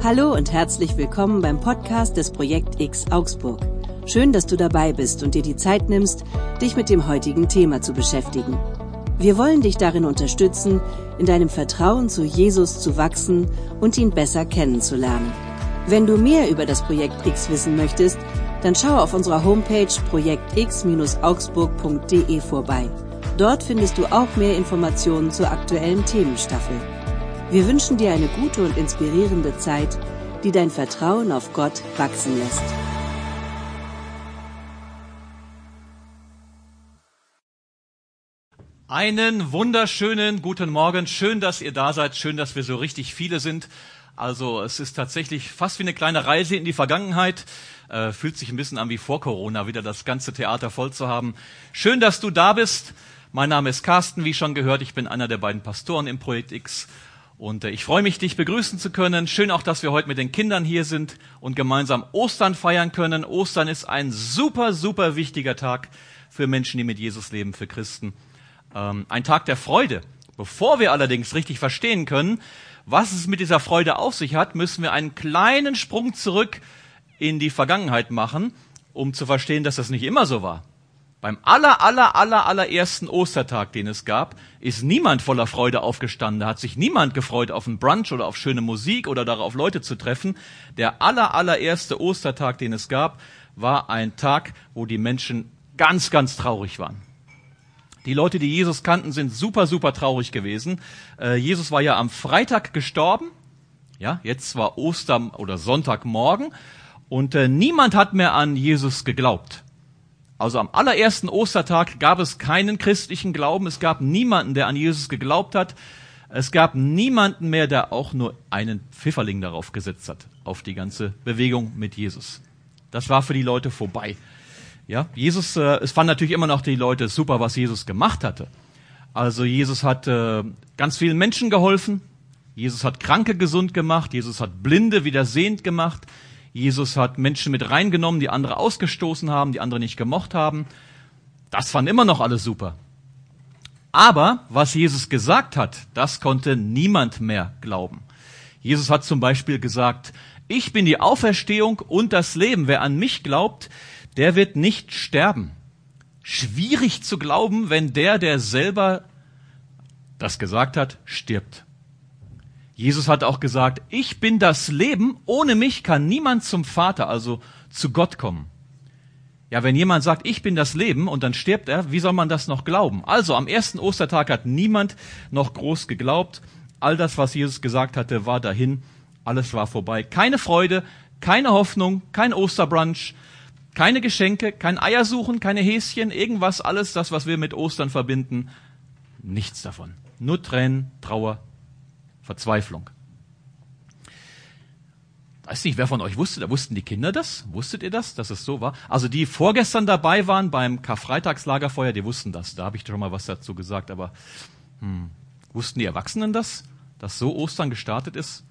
Hallo und herzlich willkommen beim Podcast des Projekt X Augsburg. Schön, dass du dabei bist und dir die Zeit nimmst, dich mit dem heutigen Thema zu beschäftigen. Wir wollen dich darin unterstützen, in deinem Vertrauen zu Jesus zu wachsen und ihn besser kennenzulernen. Wenn du mehr über das Projekt X wissen möchtest, dann schau auf unserer Homepage projektx-augsburg.de vorbei. Dort findest du auch mehr Informationen zur aktuellen Themenstaffel. Wir wünschen dir eine gute und inspirierende Zeit, die dein Vertrauen auf Gott wachsen lässt. Einen wunderschönen guten Morgen. Schön, dass ihr da seid. Schön, dass wir so richtig viele sind. Also es ist tatsächlich fast wie eine kleine Reise in die Vergangenheit. Äh, fühlt sich ein bisschen an wie vor Corona, wieder das ganze Theater voll zu haben. Schön, dass du da bist. Mein Name ist Carsten, wie schon gehört. Ich bin einer der beiden Pastoren im Projekt X und äh, ich freue mich, dich begrüßen zu können. Schön auch, dass wir heute mit den Kindern hier sind und gemeinsam Ostern feiern können. Ostern ist ein super, super wichtiger Tag für Menschen, die mit Jesus leben, für Christen. Ähm, ein Tag der Freude. Bevor wir allerdings richtig verstehen können, was es mit dieser Freude auf sich hat, müssen wir einen kleinen Sprung zurück in die Vergangenheit machen, um zu verstehen, dass das nicht immer so war. Beim aller, aller, aller, allerersten Ostertag, den es gab, ist niemand voller Freude aufgestanden. Da hat sich niemand gefreut auf einen Brunch oder auf schöne Musik oder darauf Leute zu treffen. Der aller, allererste Ostertag, den es gab, war ein Tag, wo die Menschen ganz, ganz traurig waren. Die Leute, die Jesus kannten, sind super, super traurig gewesen. Äh, Jesus war ja am Freitag gestorben. Ja, jetzt war Ostern oder Sonntagmorgen und äh, niemand hat mehr an Jesus geglaubt. Also am allerersten Ostertag gab es keinen christlichen Glauben, es gab niemanden, der an Jesus geglaubt hat, es gab niemanden mehr, der auch nur einen Pfifferling darauf gesetzt hat, auf die ganze Bewegung mit Jesus. Das war für die Leute vorbei. Ja, Jesus, äh, es fanden natürlich immer noch die Leute super, was Jesus gemacht hatte. Also Jesus hat äh, ganz vielen Menschen geholfen, Jesus hat Kranke gesund gemacht, Jesus hat Blinde wieder sehend gemacht, Jesus hat Menschen mit reingenommen, die andere ausgestoßen haben, die andere nicht gemocht haben. Das fand immer noch alles super. Aber was Jesus gesagt hat, das konnte niemand mehr glauben. Jesus hat zum Beispiel gesagt, ich bin die Auferstehung und das Leben. Wer an mich glaubt, der wird nicht sterben. Schwierig zu glauben, wenn der, der selber das gesagt hat, stirbt. Jesus hat auch gesagt, ich bin das Leben, ohne mich kann niemand zum Vater, also zu Gott kommen. Ja, wenn jemand sagt, ich bin das Leben und dann stirbt er, wie soll man das noch glauben? Also am ersten Ostertag hat niemand noch groß geglaubt. All das, was Jesus gesagt hatte, war dahin. Alles war vorbei. Keine Freude, keine Hoffnung, kein Osterbrunch, keine Geschenke, kein Eiersuchen, keine Häschen, irgendwas, alles das, was wir mit Ostern verbinden. Nichts davon. Nur Tränen, Trauer, Verzweiflung. Weiß nicht, wer von euch wusste, da wussten die Kinder das? Wusstet ihr das, dass es so war? Also die vorgestern dabei waren beim Karfreitagslagerfeuer, die wussten das. Da habe ich schon mal was dazu gesagt, aber hm, wussten die Erwachsenen das, dass so Ostern gestartet ist?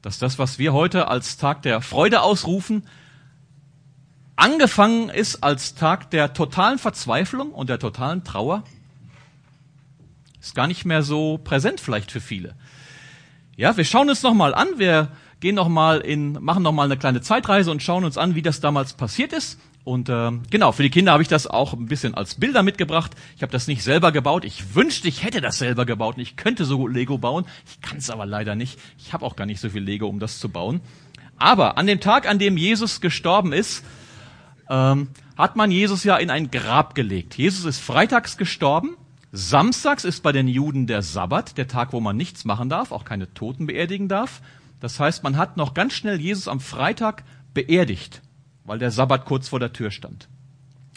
Dass das, was wir heute als Tag der Freude ausrufen, angefangen ist als Tag der totalen Verzweiflung und der totalen Trauer? Ist gar nicht mehr so präsent vielleicht für viele. Ja, wir schauen uns nochmal an, wir gehen nochmal in, machen nochmal eine kleine Zeitreise und schauen uns an, wie das damals passiert ist. Und äh, genau, für die Kinder habe ich das auch ein bisschen als Bilder mitgebracht. Ich habe das nicht selber gebaut. Ich wünschte, ich hätte das selber gebaut und ich könnte so gut Lego bauen. Ich kann es aber leider nicht. Ich habe auch gar nicht so viel Lego, um das zu bauen. Aber an dem Tag, an dem Jesus gestorben ist, ähm, hat man Jesus ja in ein Grab gelegt. Jesus ist freitags gestorben Samstags ist bei den Juden der Sabbat, der Tag, wo man nichts machen darf, auch keine Toten beerdigen darf. Das heißt, man hat noch ganz schnell Jesus am Freitag beerdigt, weil der Sabbat kurz vor der Tür stand.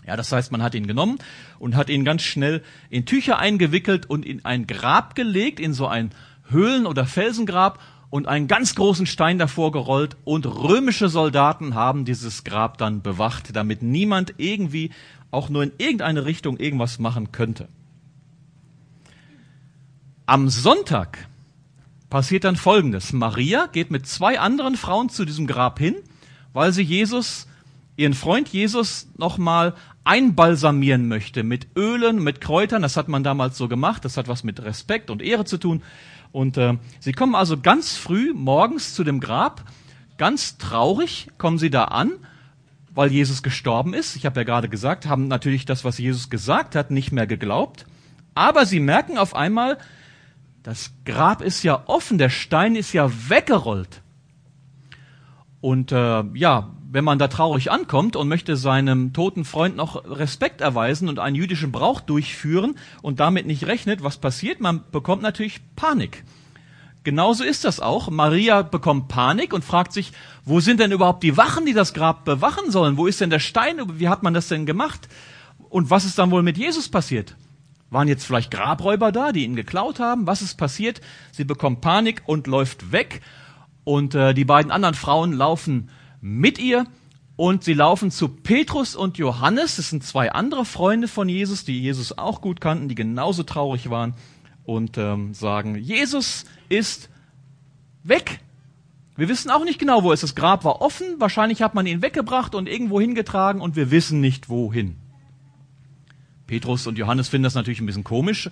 Ja, das heißt, man hat ihn genommen und hat ihn ganz schnell in Tücher eingewickelt und in ein Grab gelegt, in so ein Höhlen- oder Felsengrab und einen ganz großen Stein davor gerollt und römische Soldaten haben dieses Grab dann bewacht, damit niemand irgendwie auch nur in irgendeine Richtung irgendwas machen könnte. Am Sonntag passiert dann Folgendes. Maria geht mit zwei anderen Frauen zu diesem Grab hin, weil sie Jesus ihren Freund Jesus nochmal einbalsamieren möchte mit Ölen, mit Kräutern. Das hat man damals so gemacht. Das hat was mit Respekt und Ehre zu tun. Und äh, sie kommen also ganz früh morgens zu dem Grab. Ganz traurig kommen sie da an, weil Jesus gestorben ist. Ich habe ja gerade gesagt, haben natürlich das, was Jesus gesagt hat, nicht mehr geglaubt. Aber sie merken auf einmal, das Grab ist ja offen, der Stein ist ja weggerollt. Und äh, ja, wenn man da traurig ankommt und möchte seinem toten Freund noch Respekt erweisen und einen jüdischen Brauch durchführen und damit nicht rechnet, was passiert? Man bekommt natürlich Panik. Genauso ist das auch. Maria bekommt Panik und fragt sich, wo sind denn überhaupt die Wachen, die das Grab bewachen sollen? Wo ist denn der Stein? Wie hat man das denn gemacht? Und was ist dann wohl mit Jesus passiert? Waren jetzt vielleicht Grabräuber da, die ihn geklaut haben? Was ist passiert? Sie bekommt Panik und läuft weg. Und äh, die beiden anderen Frauen laufen mit ihr und sie laufen zu Petrus und Johannes. Das sind zwei andere Freunde von Jesus, die Jesus auch gut kannten, die genauso traurig waren und ähm, sagen, Jesus ist weg. Wir wissen auch nicht genau, wo es ist. Das Grab war offen. Wahrscheinlich hat man ihn weggebracht und irgendwo hingetragen und wir wissen nicht wohin. Petrus und Johannes finden das natürlich ein bisschen komisch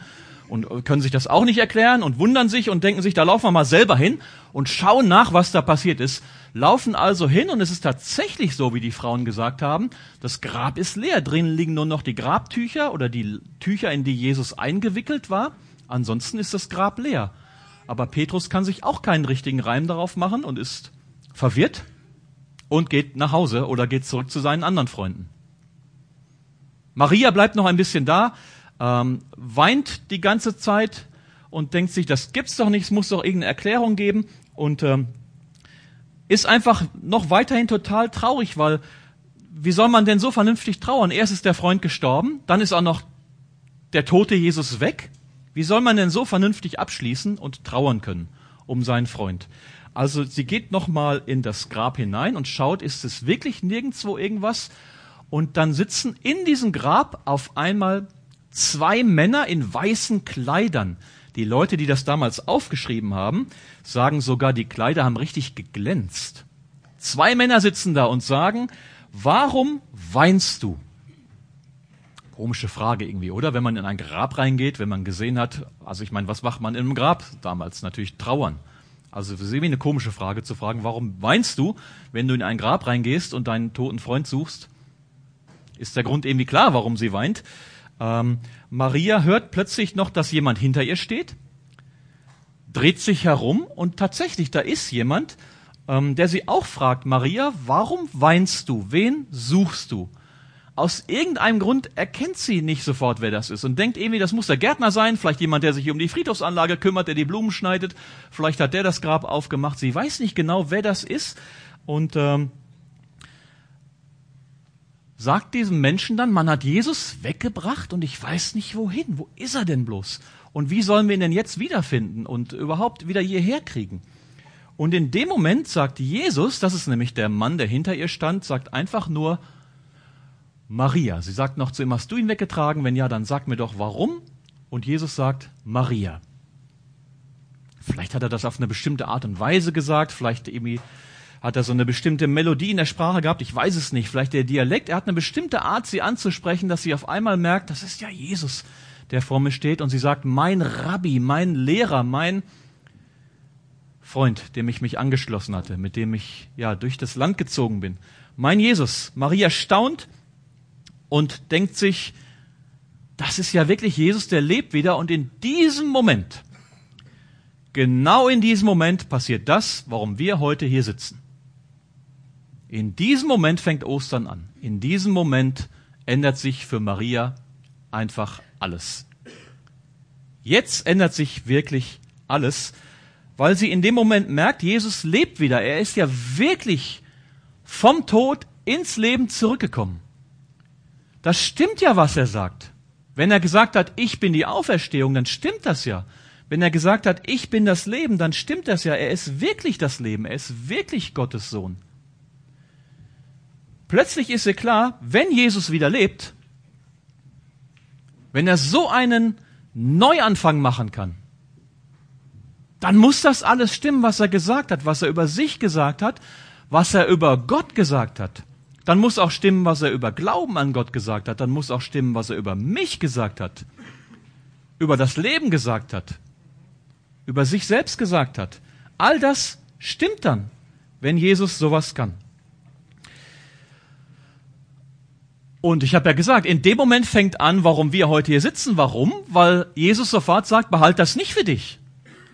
und können sich das auch nicht erklären und wundern sich und denken sich, da laufen wir mal selber hin und schauen nach, was da passiert ist. Laufen also hin und es ist tatsächlich so, wie die Frauen gesagt haben, das Grab ist leer. Drinnen liegen nur noch die Grabtücher oder die Tücher, in die Jesus eingewickelt war. Ansonsten ist das Grab leer. Aber Petrus kann sich auch keinen richtigen Reim darauf machen und ist verwirrt und geht nach Hause oder geht zurück zu seinen anderen Freunden. Maria bleibt noch ein bisschen da, ähm, weint die ganze Zeit und denkt sich, das gibt's doch nicht, es muss doch irgendeine Erklärung geben und ähm, ist einfach noch weiterhin total traurig, weil wie soll man denn so vernünftig trauern? Erst ist der Freund gestorben, dann ist auch noch der tote Jesus weg. Wie soll man denn so vernünftig abschließen und trauern können um seinen Freund? Also sie geht nochmal in das Grab hinein und schaut, ist es wirklich nirgendwo irgendwas? Und dann sitzen in diesem Grab auf einmal zwei Männer in weißen Kleidern. Die Leute, die das damals aufgeschrieben haben, sagen sogar, die Kleider haben richtig geglänzt. Zwei Männer sitzen da und sagen, warum weinst du? Komische Frage irgendwie, oder? Wenn man in ein Grab reingeht, wenn man gesehen hat, also ich meine, was macht man in einem Grab damals? Natürlich trauern. Also für sie eine komische Frage zu fragen, warum weinst du, wenn du in ein Grab reingehst und deinen toten Freund suchst? Ist der Grund irgendwie klar, warum sie weint? Ähm, Maria hört plötzlich noch, dass jemand hinter ihr steht, dreht sich herum und tatsächlich, da ist jemand, ähm, der sie auch fragt, Maria, warum weinst du? Wen suchst du? Aus irgendeinem Grund erkennt sie nicht sofort, wer das ist und denkt irgendwie, das muss der Gärtner sein, vielleicht jemand, der sich um die Friedhofsanlage kümmert, der die Blumen schneidet, vielleicht hat der das Grab aufgemacht. Sie weiß nicht genau, wer das ist und ähm, sagt diesem Menschen dann, man hat Jesus weggebracht und ich weiß nicht wohin. Wo ist er denn bloß? Und wie sollen wir ihn denn jetzt wiederfinden und überhaupt wieder hierher kriegen? Und in dem Moment sagt Jesus, das ist nämlich der Mann, der hinter ihr stand, sagt einfach nur Maria. Sie sagt noch zu ihm, hast du ihn weggetragen? Wenn ja, dann sag mir doch warum. Und Jesus sagt Maria. Vielleicht hat er das auf eine bestimmte Art und Weise gesagt, vielleicht irgendwie hat er so eine bestimmte Melodie in der Sprache gehabt? Ich weiß es nicht. Vielleicht der Dialekt. Er hat eine bestimmte Art, sie anzusprechen, dass sie auf einmal merkt, das ist ja Jesus, der vor mir steht. Und sie sagt, mein Rabbi, mein Lehrer, mein Freund, dem ich mich angeschlossen hatte, mit dem ich ja durch das Land gezogen bin. Mein Jesus. Maria staunt und denkt sich, das ist ja wirklich Jesus, der lebt wieder. Und in diesem Moment, genau in diesem Moment passiert das, warum wir heute hier sitzen. In diesem Moment fängt Ostern an. In diesem Moment ändert sich für Maria einfach alles. Jetzt ändert sich wirklich alles, weil sie in dem Moment merkt, Jesus lebt wieder. Er ist ja wirklich vom Tod ins Leben zurückgekommen. Das stimmt ja, was er sagt. Wenn er gesagt hat, ich bin die Auferstehung, dann stimmt das ja. Wenn er gesagt hat, ich bin das Leben, dann stimmt das ja. Er ist wirklich das Leben. Er ist wirklich Gottes Sohn. Plötzlich ist ihr klar, wenn Jesus wieder lebt, wenn er so einen Neuanfang machen kann, dann muss das alles stimmen, was er gesagt hat, was er über sich gesagt hat, was er über Gott gesagt hat. Dann muss auch stimmen, was er über Glauben an Gott gesagt hat. Dann muss auch stimmen, was er über mich gesagt hat. Über das Leben gesagt hat. Über sich selbst gesagt hat. All das stimmt dann, wenn Jesus sowas kann. Und ich habe ja gesagt, in dem Moment fängt an, warum wir heute hier sitzen. Warum? Weil Jesus sofort sagt, behalt das nicht für dich.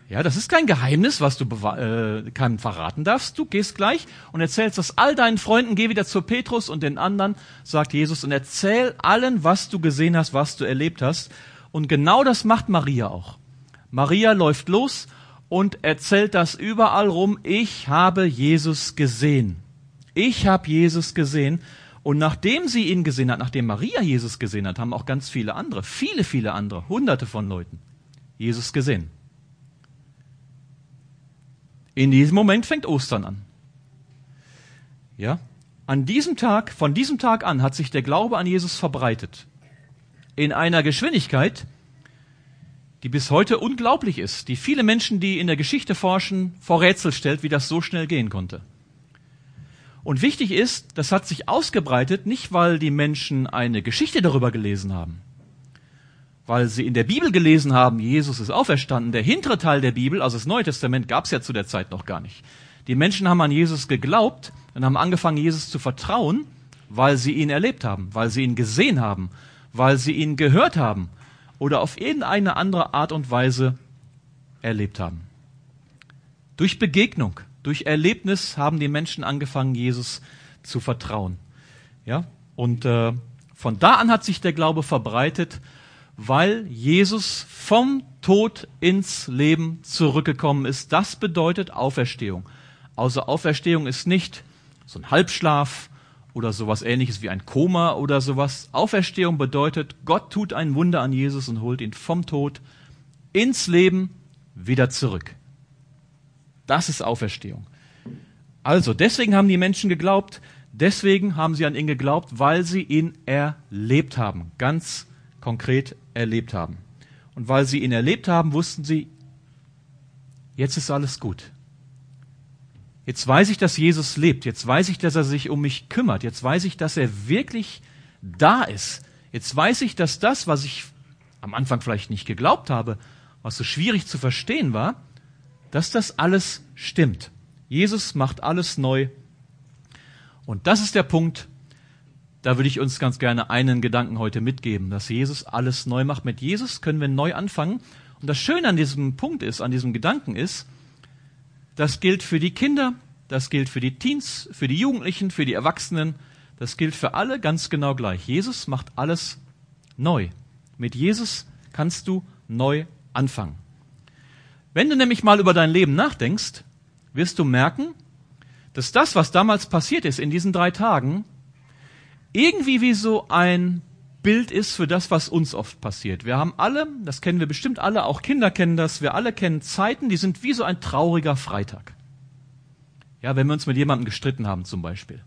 Ja, das ist kein Geheimnis, was du äh, keinem verraten darfst. Du gehst gleich und erzählst das all deinen Freunden, geh wieder zu Petrus und den anderen, sagt Jesus, und erzähl allen, was du gesehen hast, was du erlebt hast. Und genau das macht Maria auch. Maria läuft los und erzählt das überall rum. Ich habe Jesus gesehen. Ich habe Jesus gesehen. Und nachdem sie ihn gesehen hat, nachdem Maria Jesus gesehen hat, haben auch ganz viele andere, viele, viele andere, hunderte von Leuten Jesus gesehen. In diesem Moment fängt Ostern an. Ja? An diesem Tag, von diesem Tag an hat sich der Glaube an Jesus verbreitet. In einer Geschwindigkeit, die bis heute unglaublich ist, die viele Menschen, die in der Geschichte forschen, vor Rätsel stellt, wie das so schnell gehen konnte. Und wichtig ist, das hat sich ausgebreitet, nicht weil die Menschen eine Geschichte darüber gelesen haben, weil sie in der Bibel gelesen haben, Jesus ist auferstanden. Der hintere Teil der Bibel, also das Neue Testament, gab es ja zu der Zeit noch gar nicht. Die Menschen haben an Jesus geglaubt und haben angefangen, Jesus zu vertrauen, weil sie ihn erlebt haben, weil sie ihn gesehen haben, weil sie ihn gehört haben oder auf irgendeine andere Art und Weise erlebt haben. Durch Begegnung. Durch Erlebnis haben die Menschen angefangen, Jesus zu vertrauen. Ja? Und äh, von da an hat sich der Glaube verbreitet, weil Jesus vom Tod ins Leben zurückgekommen ist. Das bedeutet Auferstehung. Also Auferstehung ist nicht so ein Halbschlaf oder sowas ähnliches wie ein Koma oder sowas. Auferstehung bedeutet, Gott tut ein Wunder an Jesus und holt ihn vom Tod ins Leben wieder zurück. Das ist Auferstehung. Also, deswegen haben die Menschen geglaubt, deswegen haben sie an ihn geglaubt, weil sie ihn erlebt haben, ganz konkret erlebt haben. Und weil sie ihn erlebt haben, wussten sie, jetzt ist alles gut. Jetzt weiß ich, dass Jesus lebt. Jetzt weiß ich, dass er sich um mich kümmert. Jetzt weiß ich, dass er wirklich da ist. Jetzt weiß ich, dass das, was ich am Anfang vielleicht nicht geglaubt habe, was so schwierig zu verstehen war, dass das alles stimmt. Jesus macht alles neu. Und das ist der Punkt, da würde ich uns ganz gerne einen Gedanken heute mitgeben, dass Jesus alles neu macht. Mit Jesus können wir neu anfangen. Und das Schöne an diesem Punkt ist, an diesem Gedanken ist, das gilt für die Kinder, das gilt für die Teens, für die Jugendlichen, für die Erwachsenen, das gilt für alle ganz genau gleich. Jesus macht alles neu. Mit Jesus kannst du neu anfangen. Wenn du nämlich mal über dein Leben nachdenkst, wirst du merken, dass das, was damals passiert ist in diesen drei Tagen, irgendwie wie so ein Bild ist für das, was uns oft passiert. Wir haben alle, das kennen wir bestimmt alle, auch Kinder kennen das, wir alle kennen Zeiten, die sind wie so ein trauriger Freitag. Ja, wenn wir uns mit jemandem gestritten haben zum Beispiel.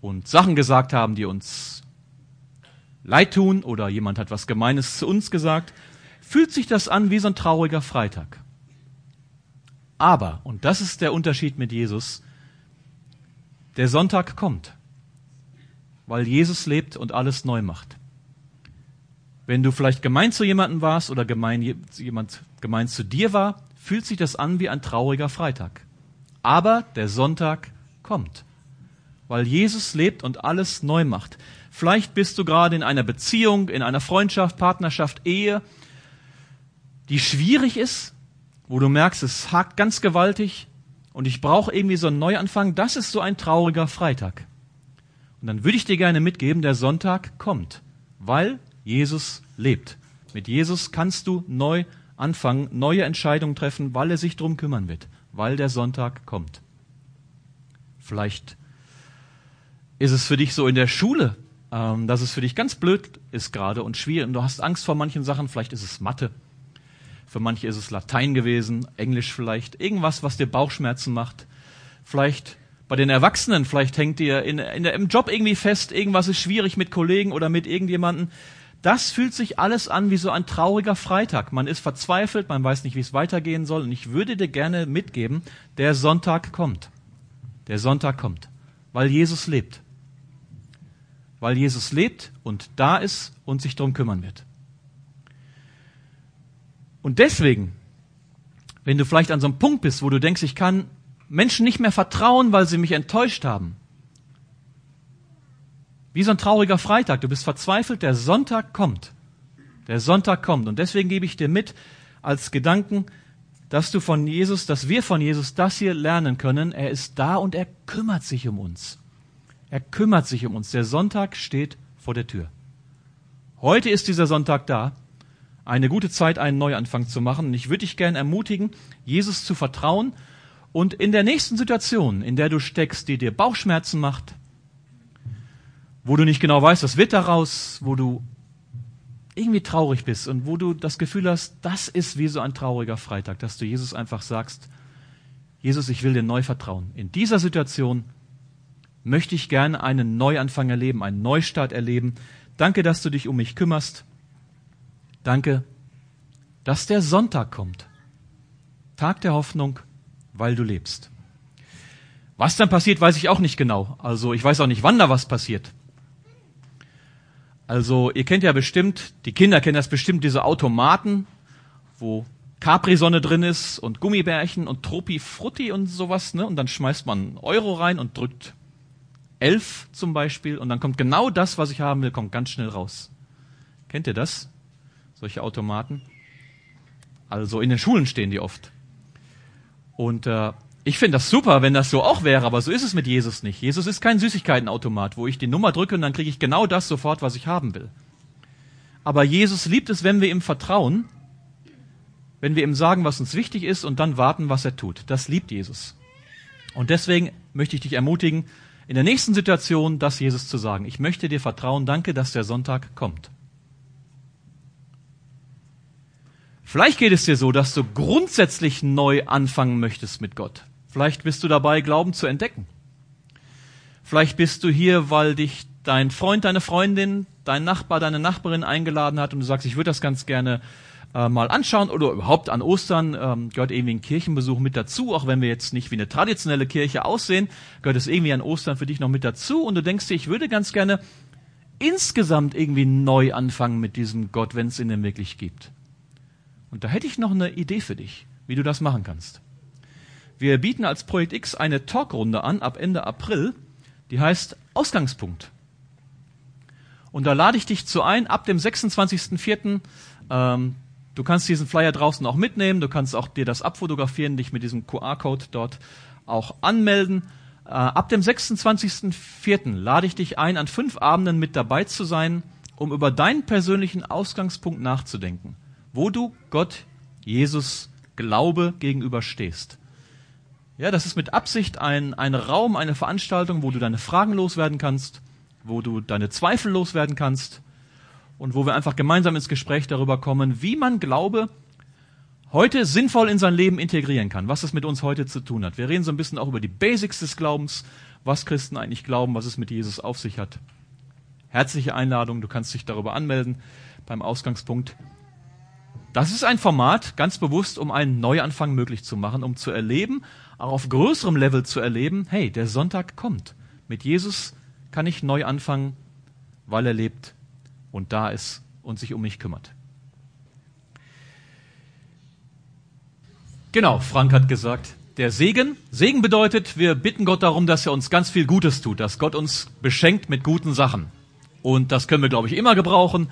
Und Sachen gesagt haben, die uns leid tun oder jemand hat was Gemeines zu uns gesagt, fühlt sich das an wie so ein trauriger Freitag. Aber, und das ist der Unterschied mit Jesus, der Sonntag kommt, weil Jesus lebt und alles neu macht. Wenn du vielleicht gemein zu jemandem warst oder gemein, jemand gemein zu dir war, fühlt sich das an wie ein trauriger Freitag. Aber der Sonntag kommt, weil Jesus lebt und alles neu macht. Vielleicht bist du gerade in einer Beziehung, in einer Freundschaft, Partnerschaft, Ehe, die schwierig ist, wo du merkst, es hakt ganz gewaltig und ich brauche irgendwie so einen Neuanfang, das ist so ein trauriger Freitag. Und dann würde ich dir gerne mitgeben, der Sonntag kommt, weil Jesus lebt. Mit Jesus kannst du neu anfangen, neue Entscheidungen treffen, weil er sich drum kümmern wird, weil der Sonntag kommt. Vielleicht ist es für dich so in der Schule, ähm, dass es für dich ganz blöd ist gerade und schwierig und du hast Angst vor manchen Sachen. Vielleicht ist es Mathe für manche ist es Latein gewesen, Englisch vielleicht, irgendwas, was dir Bauchschmerzen macht. Vielleicht bei den Erwachsenen, vielleicht hängt dir in, in im Job irgendwie fest, irgendwas ist schwierig mit Kollegen oder mit irgendjemanden. Das fühlt sich alles an wie so ein trauriger Freitag. Man ist verzweifelt, man weiß nicht, wie es weitergehen soll. Und ich würde dir gerne mitgeben, der Sonntag kommt. Der Sonntag kommt. Weil Jesus lebt. Weil Jesus lebt und da ist und sich darum kümmern wird. Und deswegen, wenn du vielleicht an so einem Punkt bist, wo du denkst, ich kann Menschen nicht mehr vertrauen, weil sie mich enttäuscht haben. Wie so ein trauriger Freitag, du bist verzweifelt, der Sonntag kommt. Der Sonntag kommt. Und deswegen gebe ich dir mit als Gedanken, dass du von Jesus, dass wir von Jesus das hier lernen können. Er ist da und er kümmert sich um uns. Er kümmert sich um uns. Der Sonntag steht vor der Tür. Heute ist dieser Sonntag da. Eine gute Zeit, einen Neuanfang zu machen. Und ich würde dich gerne ermutigen, Jesus zu vertrauen und in der nächsten Situation, in der du steckst, die dir Bauchschmerzen macht, wo du nicht genau weißt, was wird daraus, wo du irgendwie traurig bist und wo du das Gefühl hast, das ist wie so ein trauriger Freitag, dass du Jesus einfach sagst, Jesus, ich will dir neu vertrauen. In dieser Situation möchte ich gerne einen Neuanfang erleben, einen Neustart erleben. Danke, dass du dich um mich kümmerst. Danke, dass der Sonntag kommt. Tag der Hoffnung, weil du lebst. Was dann passiert, weiß ich auch nicht genau. Also ich weiß auch nicht, wann da was passiert. Also ihr kennt ja bestimmt, die Kinder kennen das bestimmt, diese Automaten, wo Capri-Sonne drin ist und Gummibärchen und Tropi Frutti und sowas, ne? Und dann schmeißt man Euro rein und drückt elf zum Beispiel und dann kommt genau das, was ich haben will, kommt ganz schnell raus. Kennt ihr das? Solche Automaten? Also in den Schulen stehen die oft. Und äh, ich finde das super, wenn das so auch wäre, aber so ist es mit Jesus nicht. Jesus ist kein Süßigkeitenautomat, wo ich die Nummer drücke und dann kriege ich genau das sofort, was ich haben will. Aber Jesus liebt es, wenn wir ihm vertrauen, wenn wir ihm sagen, was uns wichtig ist und dann warten, was er tut. Das liebt Jesus. Und deswegen möchte ich dich ermutigen, in der nächsten Situation das Jesus zu sagen. Ich möchte dir vertrauen, danke, dass der Sonntag kommt. Vielleicht geht es dir so, dass du grundsätzlich neu anfangen möchtest mit Gott. Vielleicht bist du dabei, Glauben zu entdecken. Vielleicht bist du hier, weil dich dein Freund, deine Freundin, dein Nachbar, deine Nachbarin eingeladen hat und du sagst, ich würde das ganz gerne äh, mal anschauen oder überhaupt an Ostern ähm, gehört irgendwie ein Kirchenbesuch mit dazu, auch wenn wir jetzt nicht wie eine traditionelle Kirche aussehen, gehört es irgendwie an Ostern für dich noch mit dazu und du denkst dir, ich würde ganz gerne insgesamt irgendwie neu anfangen mit diesem Gott, wenn es ihn denn wirklich gibt. Und da hätte ich noch eine Idee für dich, wie du das machen kannst. Wir bieten als Projekt X eine Talkrunde an ab Ende April, die heißt Ausgangspunkt. Und da lade ich dich zu ein, ab dem 26.04. Ähm, du kannst diesen Flyer draußen auch mitnehmen, du kannst auch dir das abfotografieren, dich mit diesem QR-Code dort auch anmelden. Äh, ab dem 26.04. lade ich dich ein, an fünf Abenden mit dabei zu sein, um über deinen persönlichen Ausgangspunkt nachzudenken, wo du Gott, Jesus, Glaube gegenüber stehst. Ja, das ist mit Absicht ein, ein Raum, eine Veranstaltung, wo du deine Fragen loswerden kannst, wo du deine Zweifel loswerden kannst und wo wir einfach gemeinsam ins Gespräch darüber kommen, wie man Glaube heute sinnvoll in sein Leben integrieren kann, was es mit uns heute zu tun hat. Wir reden so ein bisschen auch über die Basics des Glaubens, was Christen eigentlich glauben, was es mit Jesus auf sich hat. Herzliche Einladung, du kannst dich darüber anmelden beim Ausgangspunkt. Das ist ein Format, ganz bewusst, um einen Neuanfang möglich zu machen, um zu erleben, auch auf größerem Level zu erleben, hey, der Sonntag kommt. Mit Jesus kann ich neu anfangen, weil er lebt und da ist und sich um mich kümmert. Genau, Frank hat gesagt, der Segen. Segen bedeutet, wir bitten Gott darum, dass er uns ganz viel Gutes tut, dass Gott uns beschenkt mit guten Sachen. Und das können wir, glaube ich, immer gebrauchen.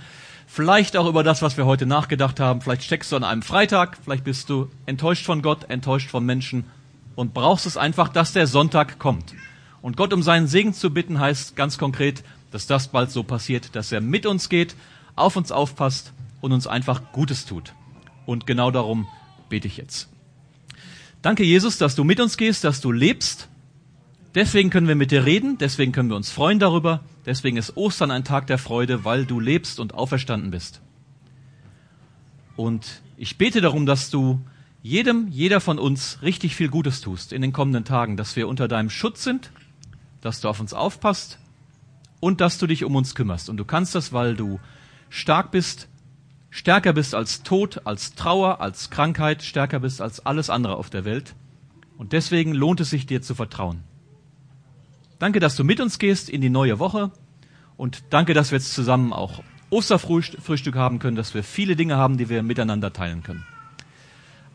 Vielleicht auch über das, was wir heute nachgedacht haben. Vielleicht steckst du an einem Freitag, vielleicht bist du enttäuscht von Gott, enttäuscht von Menschen und brauchst es einfach, dass der Sonntag kommt. Und Gott um seinen Segen zu bitten heißt ganz konkret, dass das bald so passiert, dass er mit uns geht, auf uns aufpasst und uns einfach Gutes tut. Und genau darum bete ich jetzt. Danke, Jesus, dass du mit uns gehst, dass du lebst. Deswegen können wir mit dir reden, deswegen können wir uns freuen darüber, deswegen ist Ostern ein Tag der Freude, weil du lebst und auferstanden bist. Und ich bete darum, dass du jedem, jeder von uns richtig viel Gutes tust in den kommenden Tagen, dass wir unter deinem Schutz sind, dass du auf uns aufpasst und dass du dich um uns kümmerst. Und du kannst das, weil du stark bist, stärker bist als Tod, als Trauer, als Krankheit, stärker bist als alles andere auf der Welt. Und deswegen lohnt es sich dir zu vertrauen. Danke, dass du mit uns gehst in die neue Woche. Und danke, dass wir jetzt zusammen auch Osterfrühstück haben können, dass wir viele Dinge haben, die wir miteinander teilen können.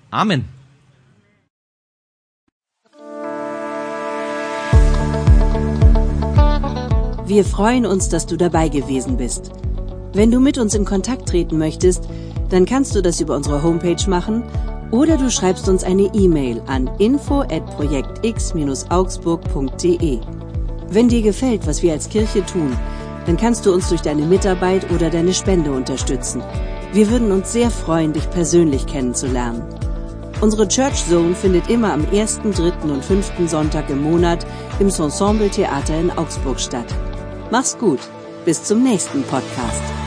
Amen. Wir freuen uns, dass du dabei gewesen bist. Wenn du mit uns in Kontakt treten möchtest, dann kannst du das über unsere Homepage machen oder du schreibst uns eine E-Mail an info@projektx-augsburg.de. Wenn dir gefällt, was wir als Kirche tun, dann kannst du uns durch deine Mitarbeit oder deine Spende unterstützen. Wir würden uns sehr freuen, dich persönlich kennenzulernen. Unsere Church Zone findet immer am ersten, dritten und fünften Sonntag im Monat im Ensemble Theater in Augsburg statt. Mach's gut. Bis zum nächsten Podcast.